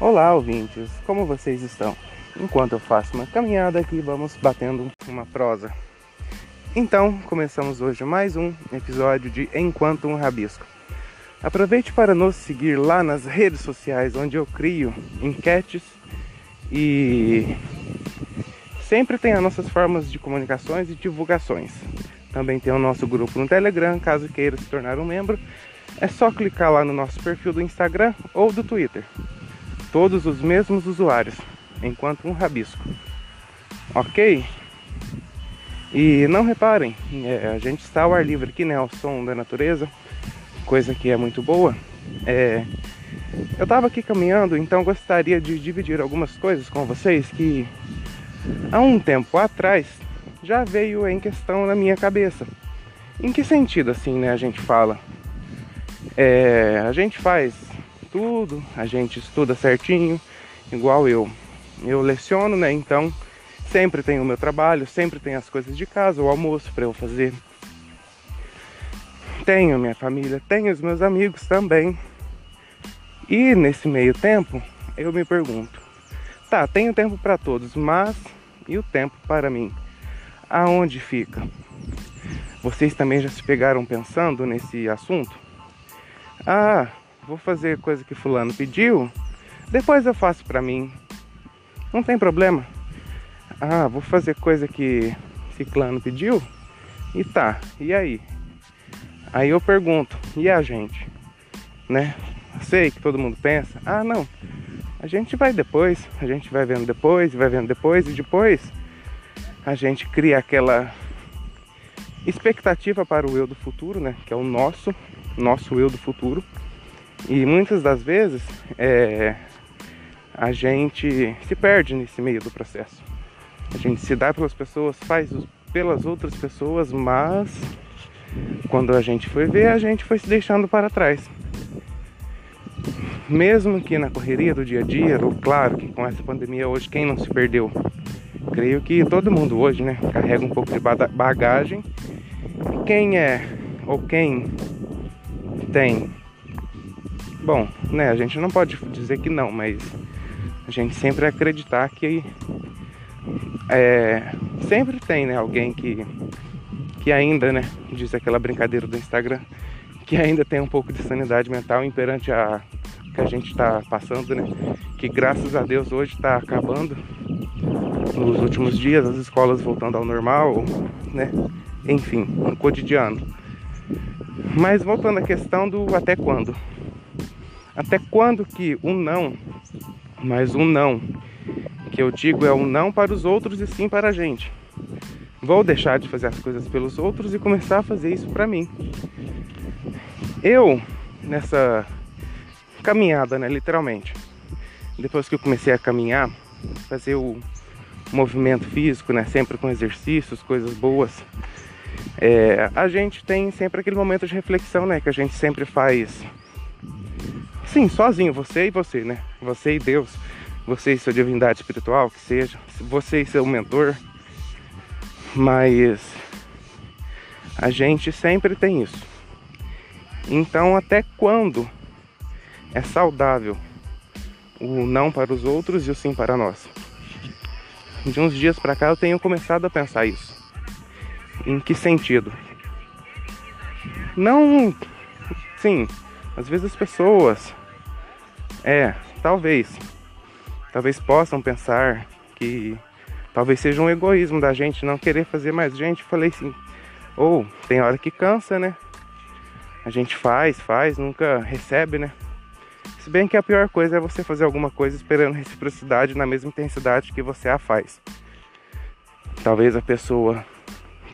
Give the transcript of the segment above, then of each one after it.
Olá, ouvintes, como vocês estão? Enquanto eu faço uma caminhada aqui, vamos batendo uma prosa. Então, começamos hoje mais um episódio de Enquanto um Rabisco. Aproveite para nos seguir lá nas redes sociais, onde eu crio enquetes e sempre tem as nossas formas de comunicações e divulgações. Também tem o nosso grupo no Telegram, caso queira se tornar um membro. É só clicar lá no nosso perfil do Instagram ou do Twitter todos os mesmos usuários, enquanto um rabisco. Ok? E não reparem, é, a gente está ao ar livre aqui, né? Ao som da natureza, coisa que é muito boa. É, eu estava aqui caminhando, então gostaria de dividir algumas coisas com vocês que há um tempo atrás já veio em questão na minha cabeça. Em que sentido assim, né? A gente fala. É, a gente faz tudo, a gente estuda certinho, igual eu. Eu leciono, né? Então sempre tem o meu trabalho, sempre tem as coisas de casa, o almoço para eu fazer. Tenho minha família, tenho os meus amigos também. E nesse meio tempo, eu me pergunto: tá, tenho tempo para todos, mas e o tempo para mim? Aonde fica? Vocês também já se pegaram pensando nesse assunto? Ah, vou fazer coisa que fulano pediu, depois eu faço pra mim. Não tem problema. Ah, vou fazer coisa que ciclano pediu? E tá, e aí? Aí eu pergunto, e a gente? Né? Sei que todo mundo pensa, ah não, a gente vai depois, a gente vai vendo depois, vai vendo depois, e depois a gente cria aquela expectativa para o eu do futuro, né? Que é o nosso, nosso eu do futuro. E muitas das vezes é, a gente se perde nesse meio do processo. A gente se dá pelas pessoas, faz pelas outras pessoas, mas quando a gente foi ver, a gente foi se deixando para trás. Mesmo que na correria do dia a dia, ou claro que com essa pandemia hoje, quem não se perdeu? Creio que todo mundo hoje, né, carrega um pouco de bagagem. Quem é ou quem tem Bom, né, a gente não pode dizer que não, mas a gente sempre acreditar que é, sempre tem, né, alguém que, que ainda, né, diz aquela brincadeira do Instagram, que ainda tem um pouco de sanidade mental imperante a que a gente está passando, né, que graças a Deus hoje está acabando nos últimos dias, as escolas voltando ao normal, né, enfim, um cotidiano. Mas voltando à questão do até quando. Até quando que um não, mas um não, que eu digo é um não para os outros e sim para a gente. Vou deixar de fazer as coisas pelos outros e começar a fazer isso para mim. Eu, nessa caminhada, né, literalmente, depois que eu comecei a caminhar, fazer o movimento físico, né, sempre com exercícios, coisas boas, é, a gente tem sempre aquele momento de reflexão, né, que a gente sempre faz Sim, sozinho, você e você, né? Você e Deus, você e sua divindade espiritual, que seja, você e seu mentor. Mas a gente sempre tem isso. Então, até quando é saudável o não para os outros e o sim para nós? De uns dias para cá eu tenho começado a pensar isso. Em que sentido? Não, sim, às vezes as pessoas é, talvez. Talvez possam pensar que talvez seja um egoísmo da gente não querer fazer mais gente. Falei assim, ou oh, tem hora que cansa, né? A gente faz, faz, nunca recebe, né? Se bem que a pior coisa é você fazer alguma coisa esperando reciprocidade na mesma intensidade que você a faz. Talvez a pessoa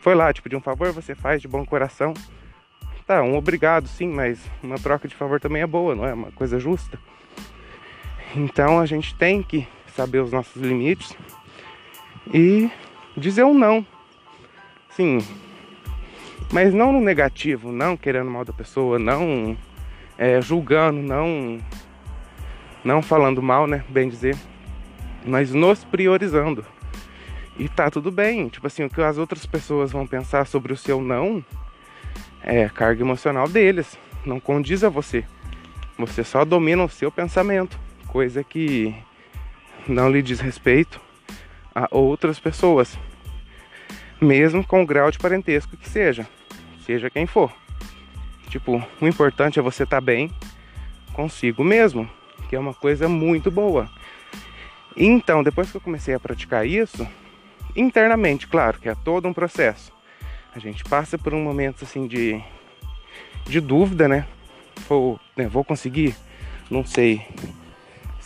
foi lá, te pediu um favor, você faz de bom coração. Tá, um obrigado sim, mas uma troca de favor também é boa, não é? Uma coisa justa. Então a gente tem que saber os nossos limites e dizer um não. Sim, mas não no negativo, não querendo mal da pessoa, não é, julgando, não não falando mal, né, bem dizer, mas nos priorizando. E tá tudo bem, tipo assim, o que as outras pessoas vão pensar sobre o seu não é carga emocional deles, não condiz a você. Você só domina o seu pensamento coisa que não lhe diz respeito a outras pessoas, mesmo com o grau de parentesco que seja, seja quem for. Tipo, o importante é você estar tá bem consigo mesmo, que é uma coisa muito boa. Então, depois que eu comecei a praticar isso, internamente, claro, que é todo um processo. A gente passa por um momento assim de, de dúvida, né? Vou, né? Vou conseguir? Não sei.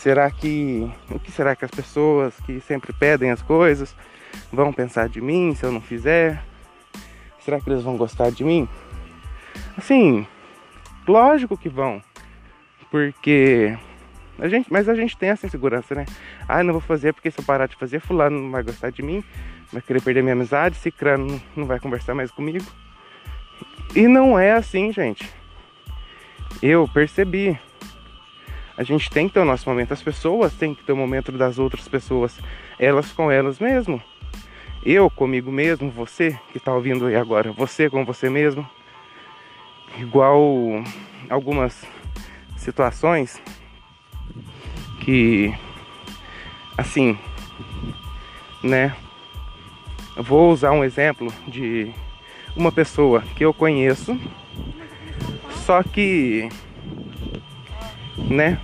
Será que. O que será que as pessoas que sempre pedem as coisas vão pensar de mim se eu não fizer? Será que eles vão gostar de mim? Assim, lógico que vão. Porque a gente, mas a gente tem essa insegurança, né? Ah, não vou fazer porque se eu parar de fazer, fulano não vai gostar de mim, vai querer perder minha amizade, cicrano não vai conversar mais comigo. E não é assim, gente. Eu percebi. A gente tem que ter o nosso momento. As pessoas têm que ter o momento das outras pessoas. Elas com elas mesmo. Eu comigo mesmo, você que está ouvindo aí agora, você com você mesmo. Igual algumas situações que assim, né? Eu vou usar um exemplo de uma pessoa que eu conheço, só que, né?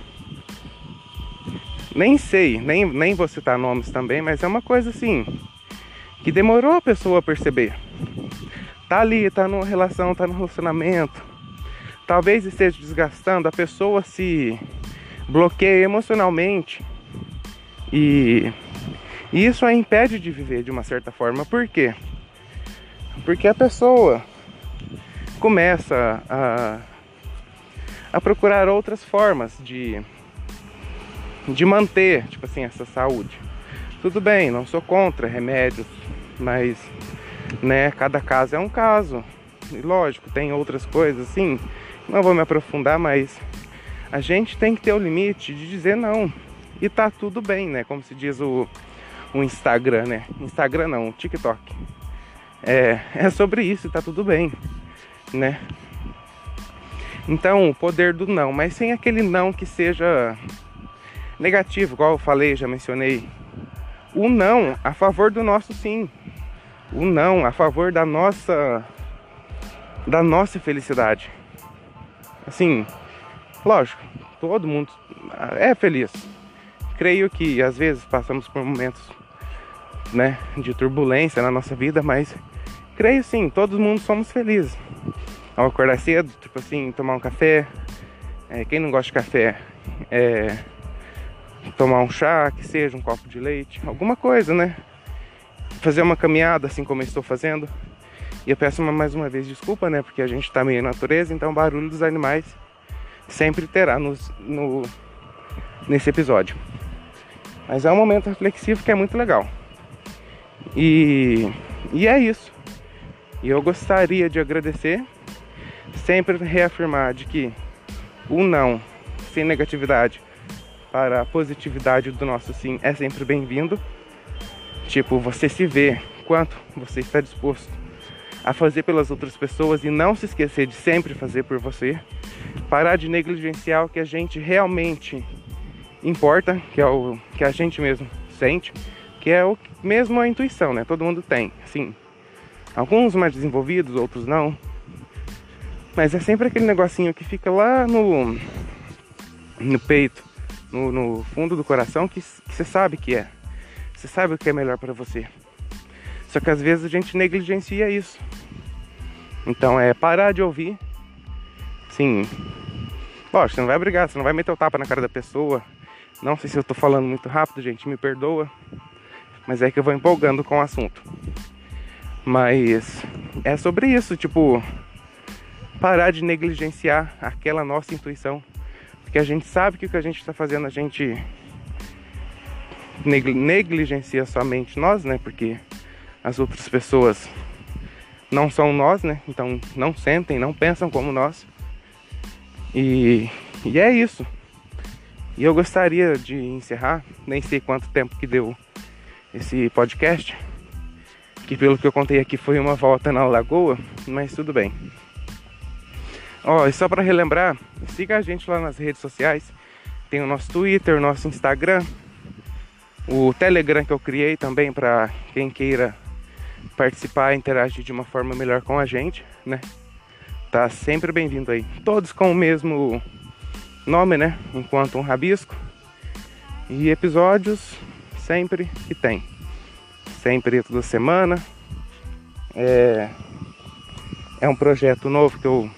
Nem sei, nem, nem vou citar nomes também, mas é uma coisa assim que demorou a pessoa a perceber. Tá ali, tá numa relação, tá no relacionamento. Talvez esteja desgastando, a pessoa se bloqueia emocionalmente e isso a impede de viver de uma certa forma. Por quê? Porque a pessoa começa a, a procurar outras formas de, de manter, tipo assim, essa saúde. Tudo bem, não sou contra remédios, mas né, cada caso é um caso. E lógico, tem outras coisas assim, não vou me aprofundar, mas a gente tem que ter o limite de dizer não. E tá tudo bem, né? Como se diz o, o Instagram, né? Instagram não, TikTok. É, é sobre isso, tá tudo bem, né? Então, o poder do não, mas sem aquele não que seja negativo, igual eu falei, já mencionei. O não a favor do nosso sim. O não a favor da nossa da nossa felicidade. Assim, Lógico, todo mundo é feliz. Creio que às vezes passamos por momentos né, de turbulência na nossa vida, mas creio sim, todo mundo somos felizes. Ao acordar cedo, tipo assim, tomar um café. É, quem não gosta de café, é, tomar um chá, que seja um copo de leite, alguma coisa, né? Fazer uma caminhada assim como eu estou fazendo. E eu peço mais uma vez desculpa, né? Porque a gente está meio natureza, então o barulho dos animais sempre terá nos, no, nesse episódio. Mas é um momento reflexivo que é muito legal. E, e é isso. E eu gostaria de agradecer, sempre reafirmar de que o não, sem negatividade, para a positividade do nosso sim é sempre bem-vindo. Tipo, você se vê quanto você está disposto a fazer pelas outras pessoas e não se esquecer de sempre fazer por você. Parar de negligenciar o que a gente realmente importa, que é o que a gente mesmo sente, que é o mesmo a intuição, né? Todo mundo tem, sim. Alguns mais desenvolvidos, outros não. Mas é sempre aquele negocinho que fica lá no no peito, no, no fundo do coração que você sabe que é. Você sabe o que é melhor para você. Só que às vezes a gente negligencia isso. Então é parar de ouvir. Sim. Lógico, você não vai brigar, você não vai meter o tapa na cara da pessoa. Não sei se eu tô falando muito rápido, gente, me perdoa. Mas é que eu vou empolgando com o assunto. Mas é sobre isso, tipo, parar de negligenciar aquela nossa intuição. Porque a gente sabe que o que a gente está fazendo, a gente negligencia somente nós, né? Porque as outras pessoas não são nós, né? Então não sentem, não pensam como nós. E, e é isso. E eu gostaria de encerrar, nem sei quanto tempo que deu esse podcast, que pelo que eu contei aqui foi uma volta na lagoa, mas tudo bem. Ó, e só para relembrar, siga a gente lá nas redes sociais, Tem o nosso Twitter, o nosso Instagram, o Telegram que eu criei também para quem queira participar, interagir de uma forma melhor com a gente, né? Tá sempre bem-vindo aí. Todos com o mesmo nome, né? Enquanto um rabisco. E episódios sempre que tem. Sempre toda semana. É, é um projeto novo que eu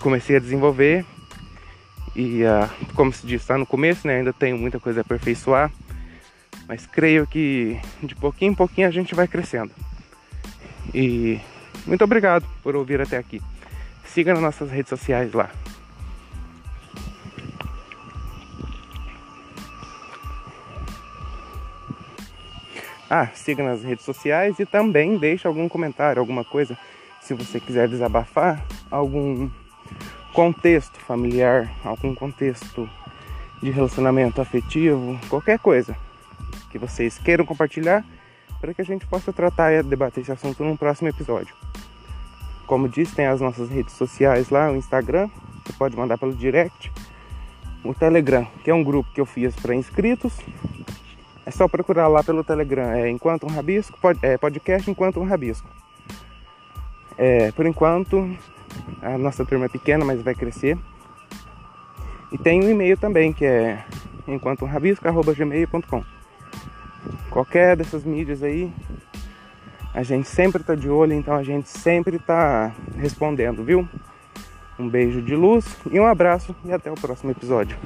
comecei a desenvolver. E uh, como se diz, está no começo, né? Ainda tenho muita coisa a aperfeiçoar. Mas creio que de pouquinho em pouquinho a gente vai crescendo. E muito obrigado por ouvir até aqui. Siga nas nossas redes sociais lá. Ah, siga nas redes sociais e também deixe algum comentário, alguma coisa, se você quiser desabafar, algum contexto familiar, algum contexto de relacionamento afetivo, qualquer coisa que vocês queiram compartilhar para que a gente possa tratar e debater esse assunto num próximo episódio. Como disse, tem as nossas redes sociais lá, o Instagram, você pode mandar pelo direct. O Telegram, que é um grupo que eu fiz para inscritos. É só procurar lá pelo Telegram, é Enquanto um Rabisco, pod, é, podcast Enquanto um Rabisco. É, por enquanto, a nossa turma é pequena, mas vai crescer. E tem um e-mail também, que é enquantoumrabisco.gmail.com Qualquer dessas mídias aí, a gente sempre tá de olho, então a gente sempre tá respondendo, viu? Um beijo de luz e um abraço e até o próximo episódio.